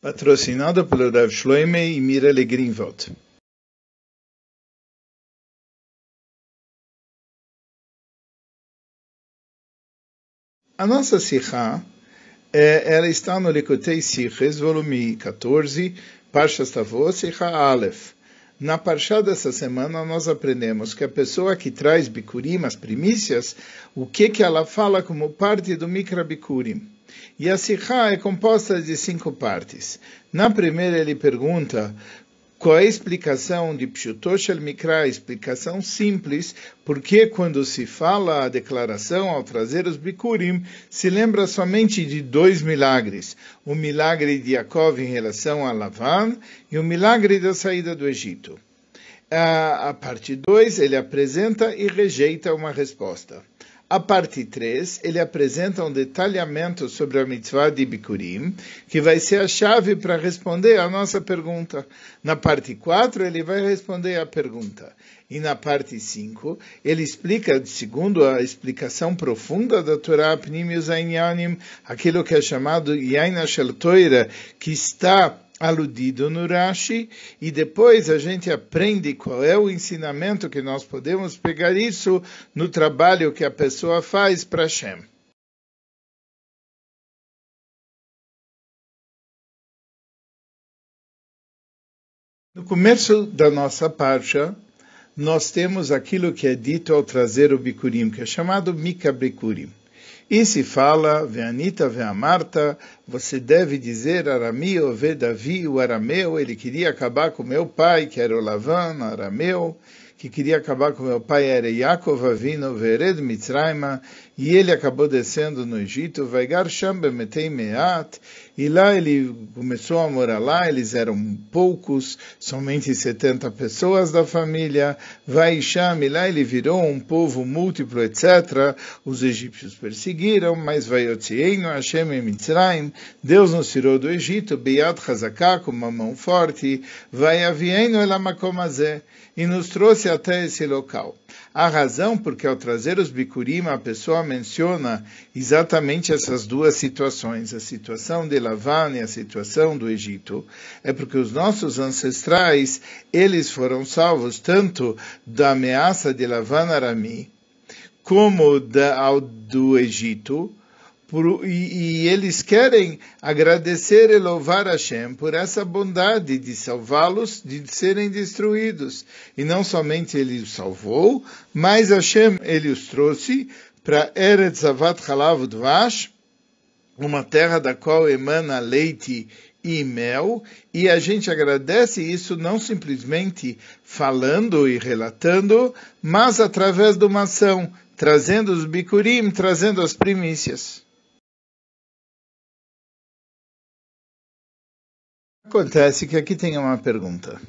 Patrocinado pelo Rav Shloime e Mirelle Greenwald. A nossa Sikha, é, ela está no Likutei Siches, volume 14, Parshas Tavot, Sikha Aleph. Na Parshá dessa semana, nós aprendemos que a pessoa que traz Bikurim, as primícias, o que, que ela fala como parte do Mikra Bikurim. E a Sikha é composta de cinco partes. Na primeira ele pergunta qual é a explicação de Pshutoshel Mikra, a explicação simples, porque quando se fala a declaração ao trazer os Bikurim, se lembra somente de dois milagres. O milagre de Yaakov em relação a Lavan e o milagre da saída do Egito. A, a parte 2, ele apresenta e rejeita uma resposta. A parte 3, ele apresenta um detalhamento sobre a mitzvah de Bikurim, que vai ser a chave para responder a nossa pergunta. Na parte 4, ele vai responder a pergunta. E na parte 5, ele explica, segundo a explicação profunda da Torá Pnimius Ainyanim, aquilo que é chamado Yaina Shel que está aludido no Rashi, e depois a gente aprende qual é o ensinamento que nós podemos pegar isso no trabalho que a pessoa faz para Hashem. No começo da nossa parcha, nós temos aquilo que é dito ao trazer o Bikurim, que é chamado Mika Bikurim. E se fala, Veanita, Veamarta, você deve dizer Arami, Ove Davi, o arameu, ele queria acabar com meu pai, que era o Lavan, arameu, que queria acabar com meu pai era Yaakov Avino Vered Mitzrayma, e ele acabou descendo no Egito, e lá ele começou a morar lá, eles eram poucos, somente 70 pessoas da família, Vaisham, e lá ele virou um povo múltiplo, etc. Os egípcios perseguiram, mas Deus nos tirou do Egito, com uma mão forte, Elamakomazé, e nos trouxe até esse local. A razão porque ao trazer os Bikurim a pessoa menciona exatamente essas duas situações, a situação de Lavan e a situação do Egito, é porque os nossos ancestrais, eles foram salvos tanto da ameaça de Lavan Arami, como da, ao, do Egito, por, e, e, eles querem agradecer e louvar Hashem por essa bondade de salvá-los de serem destruídos. E não somente ele os salvou, mas Hashem ele os trouxe para Eretz Avat Halav Dvash, uma terra da qual emana leite e mel, e a gente agradece isso não simplesmente falando e relatando, mas através de uma ação, trazendo os bikurim, trazendo as primícias. Acontece que aqui tem uma pergunta.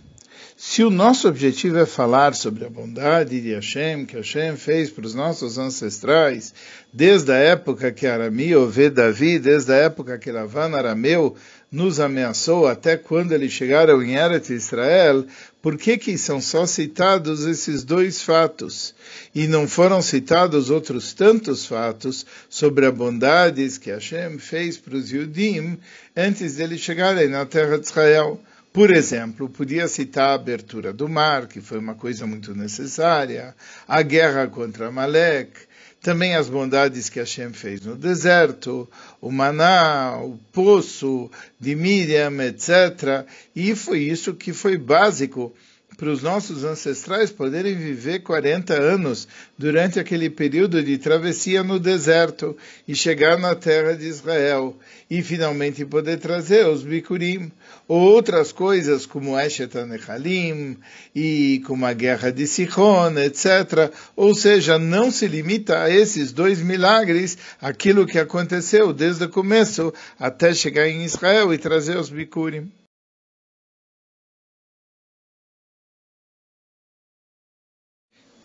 Se o nosso objetivo é falar sobre a bondade de Hashem, que Hashem fez para os nossos ancestrais, desde a época que Arami ouve Davi, desde a época que Lavan Arameu nos ameaçou até quando eles chegaram em Eretz Israel, por que que são só citados esses dois fatos? E não foram citados outros tantos fatos sobre a bondade que Hashem fez para os Yudim antes deles chegarem na terra de Israel? Por exemplo, podia citar a abertura do mar, que foi uma coisa muito necessária, a guerra contra Malek, também as bondades que Hashem fez no deserto, o maná, o poço de Miriam, etc. E foi isso que foi básico para os nossos ancestrais poderem viver 40 anos durante aquele período de travessia no deserto e chegar na terra de Israel e finalmente poder trazer os bikurim ou outras coisas como Eshet Nechalim e como a guerra de Sichon, etc. Ou seja, não se limita a esses dois milagres, aquilo que aconteceu desde o começo até chegar em Israel e trazer os bikurim.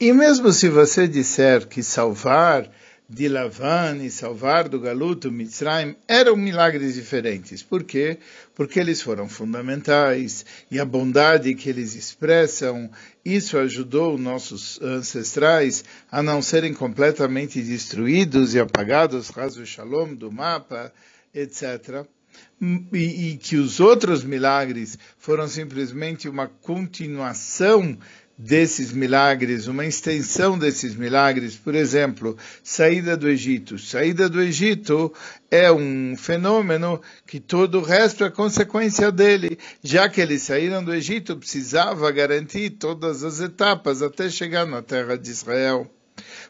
E mesmo se você disser que salvar de Lavan e salvar do Galuto Mitzrayim eram milagres diferentes. Por quê? Porque eles foram fundamentais e a bondade que eles expressam, isso ajudou nossos ancestrais a não serem completamente destruídos e apagados, raso shalom do mapa, etc. e, e que os outros milagres foram simplesmente uma continuação desses milagres, uma extensão desses milagres, por exemplo, saída do Egito. Saída do Egito é um fenômeno que todo o resto é consequência dele. Já que eles saíram do Egito, precisava garantir todas as etapas até chegar na terra de Israel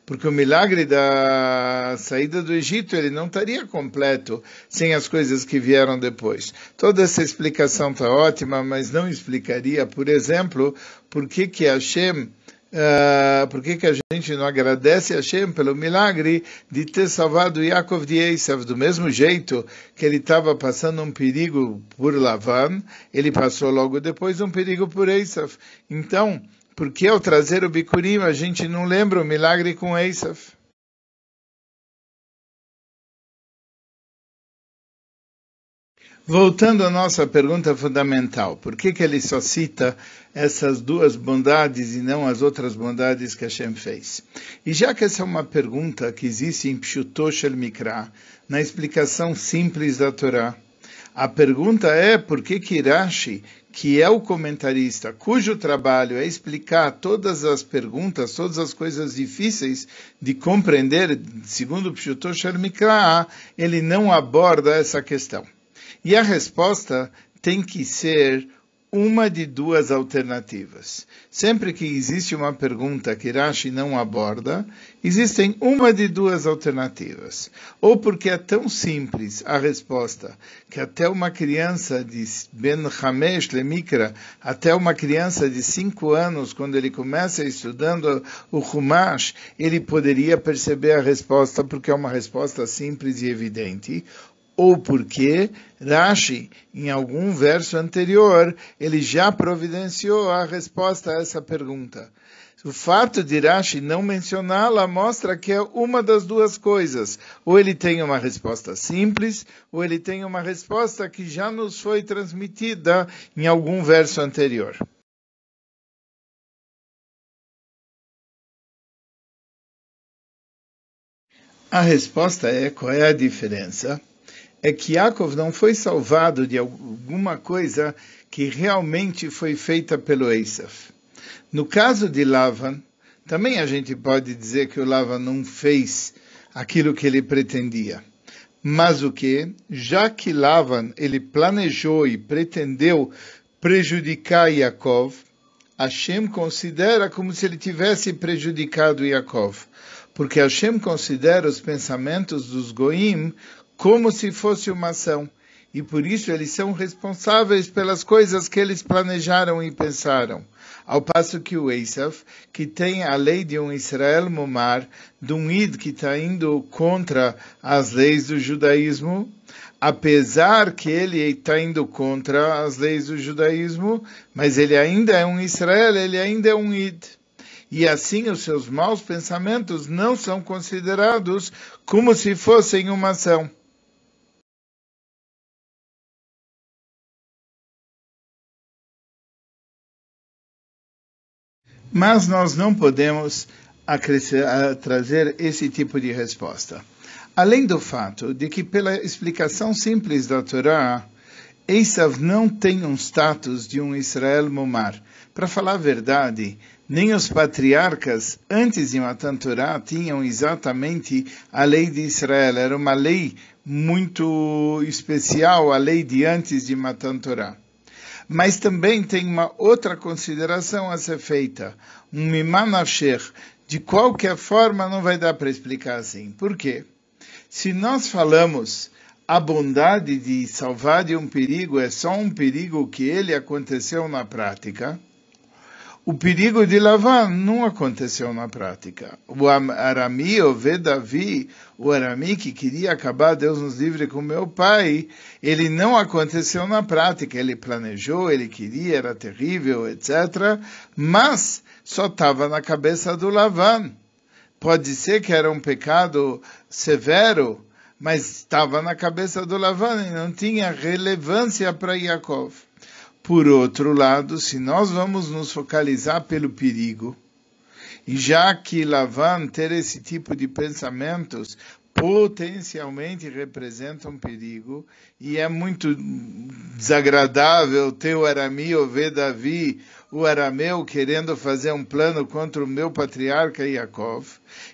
porque o milagre da saída do Egito ele não estaria completo sem as coisas que vieram depois. Toda essa explicação está ótima, mas não explicaria, por exemplo, por que que Hashem Uh, por que, que a gente não agradece a Hashem pelo milagre de ter salvado Yaakov de Esav? Do mesmo jeito que ele estava passando um perigo por Lavan, ele passou logo depois um perigo por Esav. Então, porque ao trazer o Bikurim a gente não lembra o milagre com Eisaf. Voltando à nossa pergunta fundamental, por que, que ele só cita essas duas bondades e não as outras bondades que Hashem fez? E já que essa é uma pergunta que existe em Pshutosh el Mikra, na explicação simples da Torá, a pergunta é por que que Rashi, que é o comentarista, cujo trabalho é explicar todas as perguntas, todas as coisas difíceis de compreender, segundo Pshutosh Mikra, ele não aborda essa questão. E a resposta tem que ser uma de duas alternativas. Sempre que existe uma pergunta que Rashi não aborda, existem uma de duas alternativas. Ou porque é tão simples a resposta que até uma criança de Ben Hamesh Lemikra, até uma criança de cinco anos, quando ele começa estudando o Humash, ele poderia perceber a resposta porque é uma resposta simples e evidente ou porque Rashi, em algum verso anterior, ele já providenciou a resposta a essa pergunta. O fato de Rashi não mencioná-la mostra que é uma das duas coisas. Ou ele tem uma resposta simples, ou ele tem uma resposta que já nos foi transmitida em algum verso anterior. A resposta é qual é a diferença é que Yaakov não foi salvado de alguma coisa que realmente foi feita pelo Esav. No caso de Lavan, também a gente pode dizer que o Lavan não fez aquilo que ele pretendia. Mas o que? Já que Lavan ele planejou e pretendeu prejudicar Yaakov, Hashem considera como se ele tivesse prejudicado Yaakov, porque Hashem considera os pensamentos dos goim como se fosse uma ação. E por isso eles são responsáveis pelas coisas que eles planejaram e pensaram. Ao passo que o Esav, que tem a lei de um Israel Mumar, de um Id que está indo contra as leis do judaísmo, apesar que ele está indo contra as leis do judaísmo, mas ele ainda é um Israel, ele ainda é um Id e assim os seus maus pensamentos não são considerados como se fossem uma ação. Mas nós não podemos trazer esse tipo de resposta. Além do fato de que, pela explicação simples da Torá, Esav não tem um status de um Israel Momar. Para falar a verdade, nem os patriarcas, antes de Matan Torá, tinham exatamente a lei de Israel. Era uma lei muito especial, a lei de antes de Matan Torá. Mas também tem uma outra consideração a ser feita. Um mimanasher, de qualquer forma, não vai dar para explicar assim. Por quê? Se nós falamos a bondade de salvar de um perigo é só um perigo que ele aconteceu na prática, o perigo de Lavan não aconteceu na prática. O Arami, o Vedavi, o Arami que queria acabar, Deus nos livre, com meu pai, ele não aconteceu na prática. Ele planejou, ele queria, era terrível, etc. Mas só estava na cabeça do Lavan. Pode ser que era um pecado severo, mas estava na cabeça do Lavan e não tinha relevância para Yaakov. Por outro lado, se nós vamos nos focalizar pelo perigo, e já que Lavan ter esse tipo de pensamentos potencialmente representa um perigo e é muito desagradável ter o Arami ver Davi, o arameu, querendo fazer um plano contra o meu patriarca Yaakov.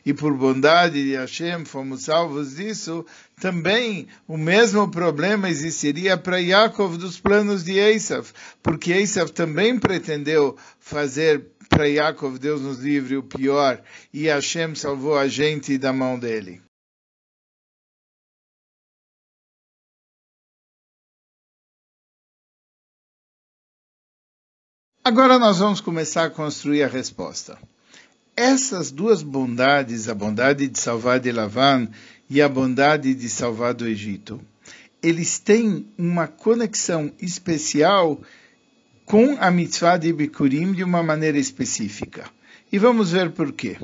E por bondade de Hashem fomos salvos disso. Também o mesmo problema existiria para Yaakov dos planos de Esav, porque Esav também pretendeu fazer para Yaakov, Deus nos livre, o pior, e Hashem salvou a gente da mão dele. Agora nós vamos começar a construir a resposta. Essas duas bondades, a bondade de salvar de Lavan e a bondade de salvar do Egito, eles têm uma conexão especial com a mitzvah de Bikurim de uma maneira específica. E vamos ver por quê.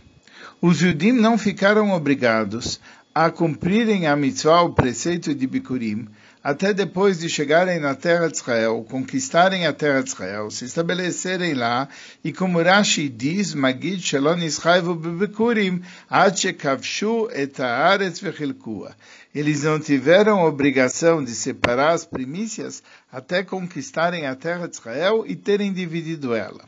Os judim não ficaram obrigados a cumprirem a mitzvah, o preceito de Bikurim, até depois de chegarem na terra de Israel, conquistarem a terra de Israel, se estabelecerem lá, e como Rashi diz, Magid Shalom Israel Bebekurim, Ache Kavshu et Haaretz Vechilkua. Eles não tiveram obrigação de separar as primícias até conquistarem a terra de Israel e terem dividido ela.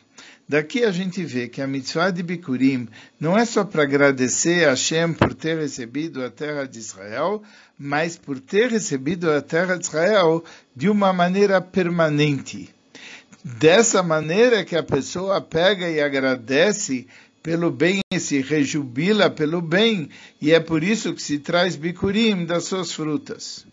Daqui a gente vê que a mitzvah de Bikurim não é só para agradecer a Hashem por ter recebido a terra de Israel, mas por ter recebido a terra de Israel de uma maneira permanente. Dessa maneira que a pessoa pega e agradece pelo bem e se rejubila pelo bem, e é por isso que se traz Bikurim das suas frutas.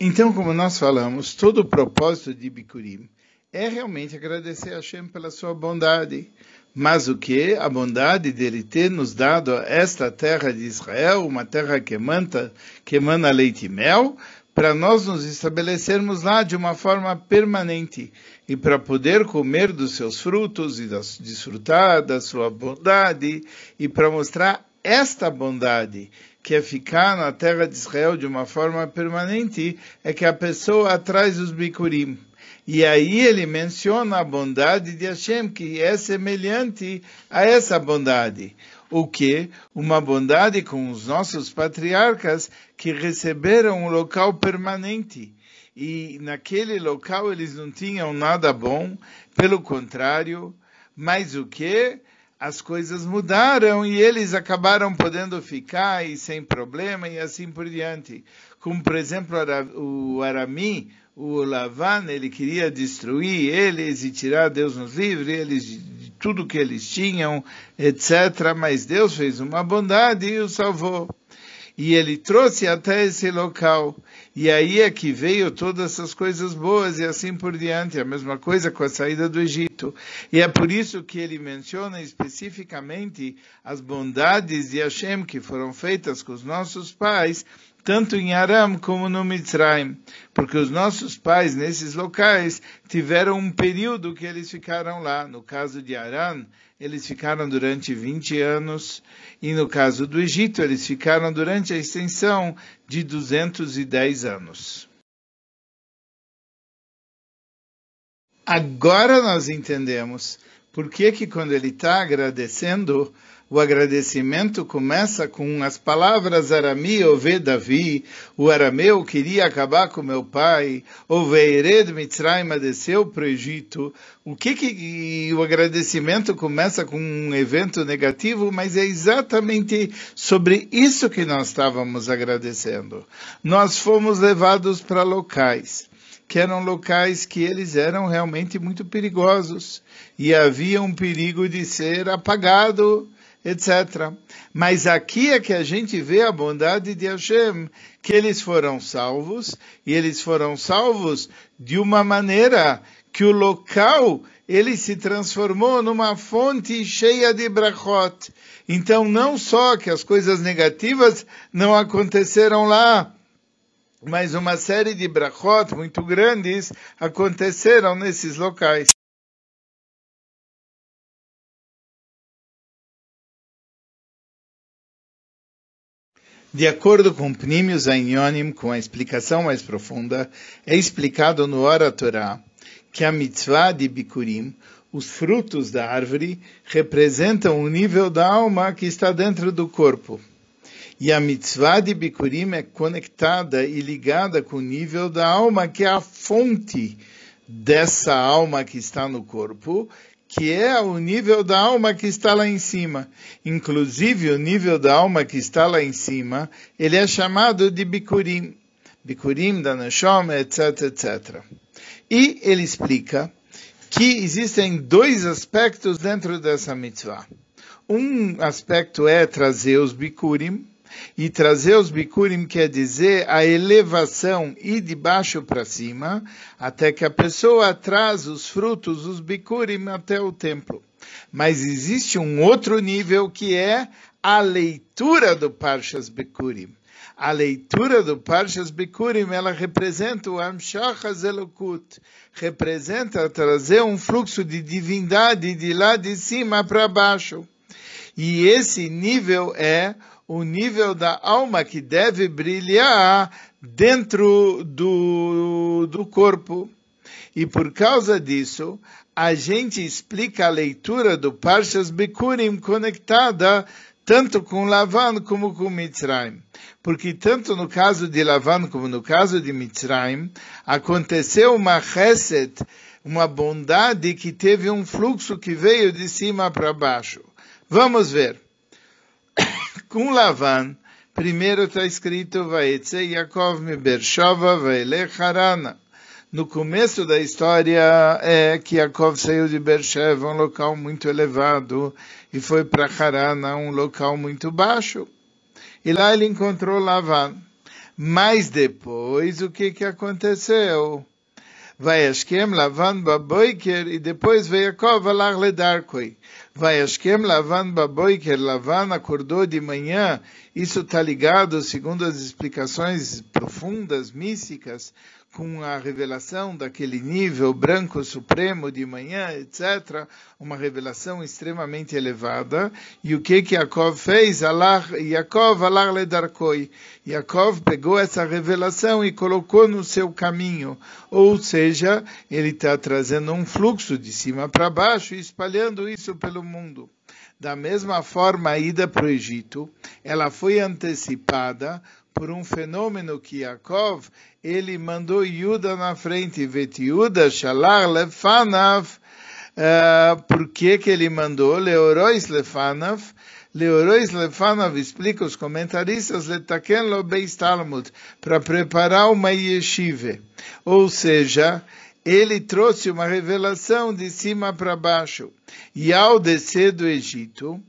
Então, como nós falamos, todo o propósito de Bikurim é realmente agradecer a Hashem pela sua bondade. Mas o que? A bondade dele ter nos dado esta terra de Israel, uma terra que emana, que emana leite e mel, para nós nos estabelecermos lá de uma forma permanente e para poder comer dos seus frutos e das, desfrutar da sua bondade e para mostrar esta bondade que é ficar na terra de Israel de uma forma permanente, é que a pessoa atrás os bikurim. E aí ele menciona a bondade de Hashem, que é semelhante a essa bondade. O que? Uma bondade com os nossos patriarcas que receberam um local permanente. E naquele local eles não tinham nada bom, pelo contrário, mas o que? As coisas mudaram e eles acabaram podendo ficar e sem problema e assim por diante. Como, por exemplo, o Arami, o Lavan, ele queria destruir eles e tirar Deus nos livre, eles de tudo que eles tinham, etc. Mas Deus fez uma bondade e o salvou. E ele trouxe até esse local. E aí é que veio todas essas coisas boas e assim por diante. A mesma coisa com a saída do Egito. E é por isso que ele menciona especificamente as bondades de Hashem que foram feitas com os nossos pais, tanto em Aram como no Mitzrayim. Porque os nossos pais nesses locais tiveram um período que eles ficaram lá. No caso de Aram, eles ficaram durante 20 anos, e no caso do Egito, eles ficaram durante a extensão de 210 anos. Agora nós entendemos por que, que quando ele está agradecendo, o agradecimento começa com as palavras Arami Ove Davi, o arameu queria acabar com meu pai, Oveired Mitzrayim desceu para o Egito. O que que o agradecimento começa com um evento negativo, mas é exatamente sobre isso que nós estávamos agradecendo. Nós fomos levados para locais que eram locais que eles eram realmente muito perigosos e havia um perigo de ser apagado etc. Mas aqui é que a gente vê a bondade de Hashem, que eles foram salvos, e eles foram salvos de uma maneira que o local ele se transformou numa fonte cheia de brachot. Então, não só que as coisas negativas não aconteceram lá, mas uma série de brachot muito grandes aconteceram nesses locais. De acordo com Pnimius Ainyonim, com a explicação mais profunda, é explicado no Ora Torah que a mitzvah de Bikurim, os frutos da árvore representam o nível da alma que está dentro do corpo. E a mitzvah de Bikurim é conectada e ligada com o nível da alma, que é a fonte dessa alma que está no corpo, que é o nível da alma que está lá em cima. Inclusive, o nível da alma que está lá em cima, ele é chamado de Bikurim. Bikurim da Neshama, etc, etc. E ele explica que existem dois aspectos dentro dessa mitzvah. Um aspecto é trazer os Bikurim, e trazer os bikurim quer dizer a elevação ir de baixo para cima, até que a pessoa traz os frutos, os bikurim, até o templo. Mas existe um outro nível que é a leitura do Parshas Bikurim. A leitura do Parshas Bikurim, ela representa o Amshach Zelokut, representa trazer um fluxo de divindade de lá de cima para baixo. E esse nível é o nível da alma que deve brilhar dentro do, do corpo. E por causa disso, a gente explica a leitura do Parshas Bikurim conectada tanto com Lavan como com Mitzrayim. Porque tanto no caso de Lavan como no caso de Mitzrayim, aconteceu uma chesed, uma bondade que teve um fluxo que veio de cima para baixo. Vamos ver com Lavan, primeiro está escrito Vaetze Yaakov me Bershova Vaelech Harana. No começo da história é que Yaakov saiu de Bersheva, um local muito elevado, e foi para Harana, um local muito baixo. E lá ele encontrou Lavan. Mas depois, o que, que aconteceu? Vai Ashkem Lavan Baboiker, e depois veio Yaakov alar Ledarkoi. Vayashkem Lavan Baboiker, Lavan acordou de manhã, isso está ligado, segundo as explicações profundas, místicas, com a revelação daquele nível branco supremo de manhã, etc., uma revelação extremamente elevada. E o que que Yaakov fez? Allah, Yaakov alar ledarkoi. Yaakov pegou essa revelação e colocou no seu caminho. Ou seja, ele está trazendo um fluxo de cima para baixo e espalhando isso pelo mundo. Da mesma forma, a ida para o Egito, ela foi antecipada por um fenômeno que Yaakov, ele mandou Yuda na frente, Vet Yuda shalar lefanav, uh, por que que ele mandou? Leorois lefanav, Leorois lefanav, explica os comentaristas, letaken lo beis Talmud, para preparar uma yeshiva. Ou seja, ele trouxe uma revelação de cima para baixo. E ao descer do Egito,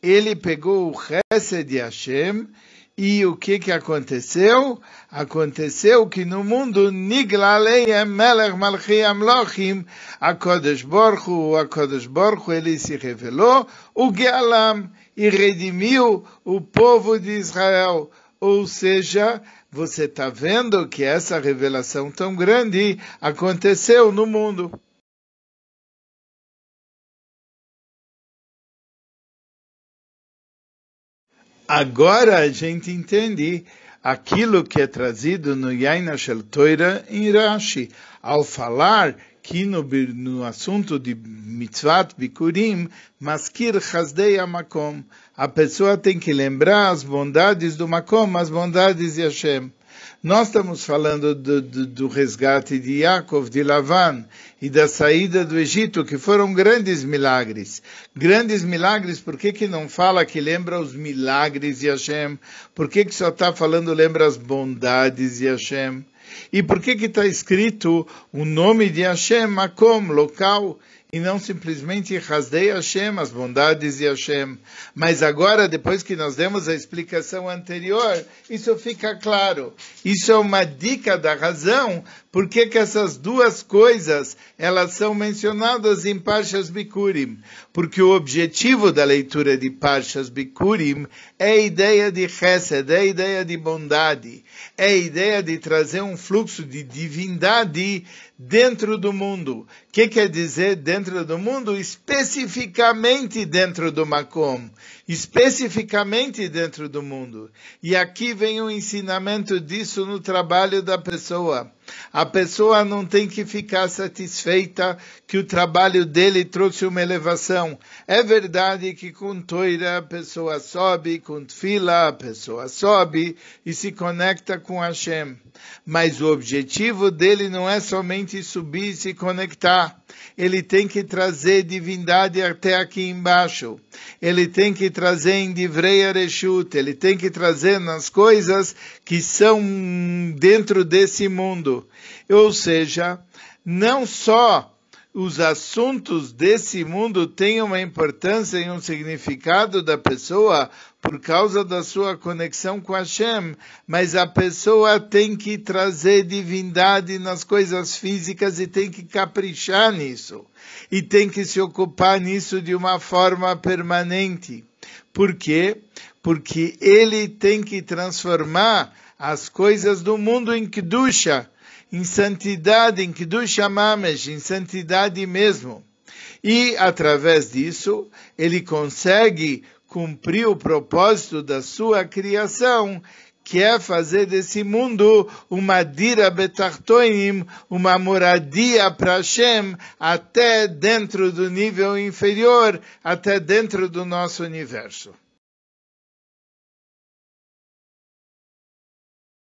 ele pegou o Chesed de Hashem e o que que aconteceu? Aconteceu que no mundo Niglaleiam Melech Malchi Amlochim, a Kodesh Borchu, a Kodesh Borchu, ele se revelou, o Gealam, e redimiu o povo de Israel. Ou seja, você está vendo que essa revelação tão grande aconteceu no mundo. Agora a gente entende aquilo que é trazido no Yaina Shel Toira em Rashi, ao falar que no, no assunto de mitzvat bikurim, maskir chazdei makom, a pessoa tem que lembrar as bondades do makom, as bondades de Hashem. Nós estamos falando do, do, do, resgate de Yaakov, de Lavan e da saída do Egito, que foram grandes milagres. Grandes milagres, por que, que não fala que lembra os milagres de Hashem? Por que, que só está falando lembra as bondades de Hashem? E por que que está escrito o nome de Hashem, Makom, local? E não simplesmente Hasdei Hashem, as bondades de Hashem. Mas agora, depois que nós demos a explicação anterior, isso fica claro. Isso é uma dica da razão por que, que essas duas coisas elas são mencionadas em Parshas Bikurim. Porque o objetivo da leitura de Parshas Bikurim é a ideia de Chesed, é a ideia de bondade, é a ideia de trazer um fluxo de divindade dentro do mundo. O que quer dizer dentro do mundo? Especificamente dentro do Makom. Especificamente dentro do mundo. E aqui vem o ensinamento disso no trabalho da pessoa. A pessoa não tem que ficar satisfeita que o trabalho dele trouxe uma elevação. É verdade que com toira a pessoa sobe, com fila a pessoa sobe e se conecta com Hashem. Mas o objetivo dele não é somente subir e se conectar. Ele tem que trazer divindade até aqui embaixo. Ele tem que trazer em Divrei Areshut. Ele tem que trazer nas coisas que são dentro desse mundo. Ou seja, não só os assuntos desse mundo têm uma importância e um significado da pessoa por causa da sua conexão com Hashem, mas a pessoa tem que trazer divindade nas coisas físicas e tem que caprichar nisso. E tem que se ocupar nisso de uma forma permanente. Por quê? Porque ele tem que transformar as coisas do mundo em Kedusha, em santidade, em Kedusha Mamesh, em santidade mesmo. E, através disso, ele consegue cumprir o propósito da sua criação, que é fazer desse mundo uma dira betartoim, uma moradia para Hashem, até dentro do nível inferior, até dentro do nosso universo.